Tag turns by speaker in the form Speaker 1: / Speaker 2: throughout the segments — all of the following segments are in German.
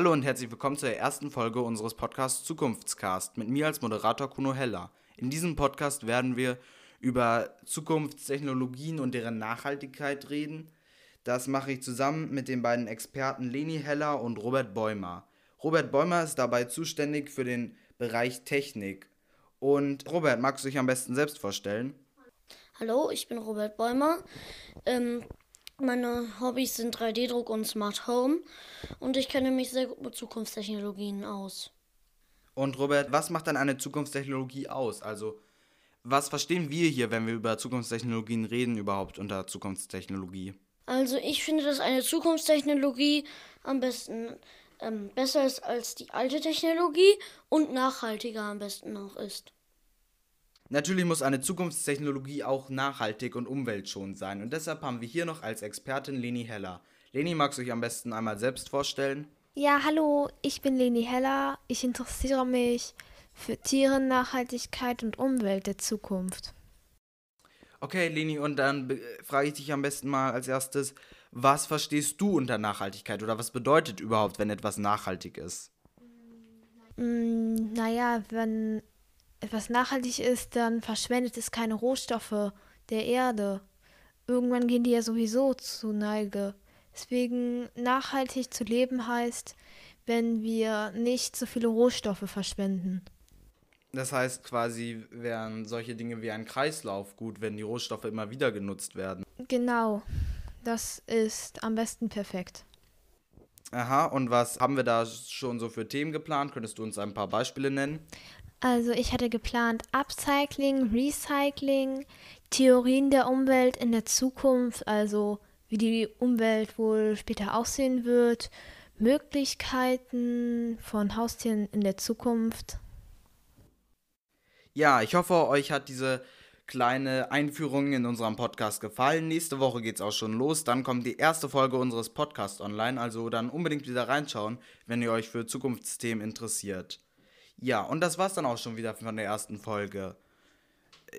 Speaker 1: Hallo und herzlich willkommen zur ersten Folge unseres Podcasts Zukunftscast mit mir als Moderator Kuno Heller. In diesem Podcast werden wir über Zukunftstechnologien und deren Nachhaltigkeit reden. Das mache ich zusammen mit den beiden Experten Leni Heller und Robert Bäumer. Robert Bäumer ist dabei zuständig für den Bereich Technik. Und Robert, magst du dich am besten selbst vorstellen?
Speaker 2: Hallo, ich bin Robert Bäumer. Ähm, meine Hobbys sind 3D-Druck und Smart Home und ich kenne mich sehr gut mit Zukunftstechnologien aus.
Speaker 1: Und Robert, was macht dann eine Zukunftstechnologie aus? Also, was verstehen wir hier, wenn wir über Zukunftstechnologien reden, überhaupt unter Zukunftstechnologie?
Speaker 2: Also, ich finde, dass eine Zukunftstechnologie am besten ähm, besser ist als die alte Technologie und nachhaltiger am besten auch ist.
Speaker 1: Natürlich muss eine Zukunftstechnologie auch nachhaltig und umweltschonend sein und deshalb haben wir hier noch als Expertin Leni Heller. Leni, magst du dich am besten einmal selbst vorstellen?
Speaker 3: Ja, hallo, ich bin Leni Heller. Ich interessiere mich für Tiere, Nachhaltigkeit und Umwelt der Zukunft.
Speaker 1: Okay, Leni, und dann frage ich dich am besten mal als erstes, was verstehst du unter Nachhaltigkeit oder was bedeutet überhaupt, wenn etwas nachhaltig ist?
Speaker 3: Mm, naja, wenn etwas nachhaltig ist, dann verschwendet es keine Rohstoffe der Erde. Irgendwann gehen die ja sowieso zu Neige. Deswegen nachhaltig zu leben heißt, wenn wir nicht so viele Rohstoffe verschwenden.
Speaker 1: Das heißt quasi wären solche Dinge wie ein Kreislauf gut, wenn die Rohstoffe immer wieder genutzt werden.
Speaker 3: Genau, das ist am besten perfekt.
Speaker 1: Aha, und was haben wir da schon so für Themen geplant? Könntest du uns ein paar Beispiele nennen?
Speaker 3: Also ich hatte geplant Upcycling, Recycling, Theorien der Umwelt in der Zukunft, also wie die Umwelt wohl später aussehen wird, Möglichkeiten von Haustieren in der Zukunft.
Speaker 1: Ja, ich hoffe, euch hat diese kleine Einführung in unserem Podcast gefallen. Nächste Woche geht es auch schon los. Dann kommt die erste Folge unseres Podcasts online. Also dann unbedingt wieder reinschauen, wenn ihr euch für Zukunftsthemen interessiert. Ja, und das war's dann auch schon wieder von der ersten Folge.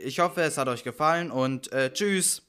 Speaker 1: Ich hoffe, es hat euch gefallen und äh, tschüss.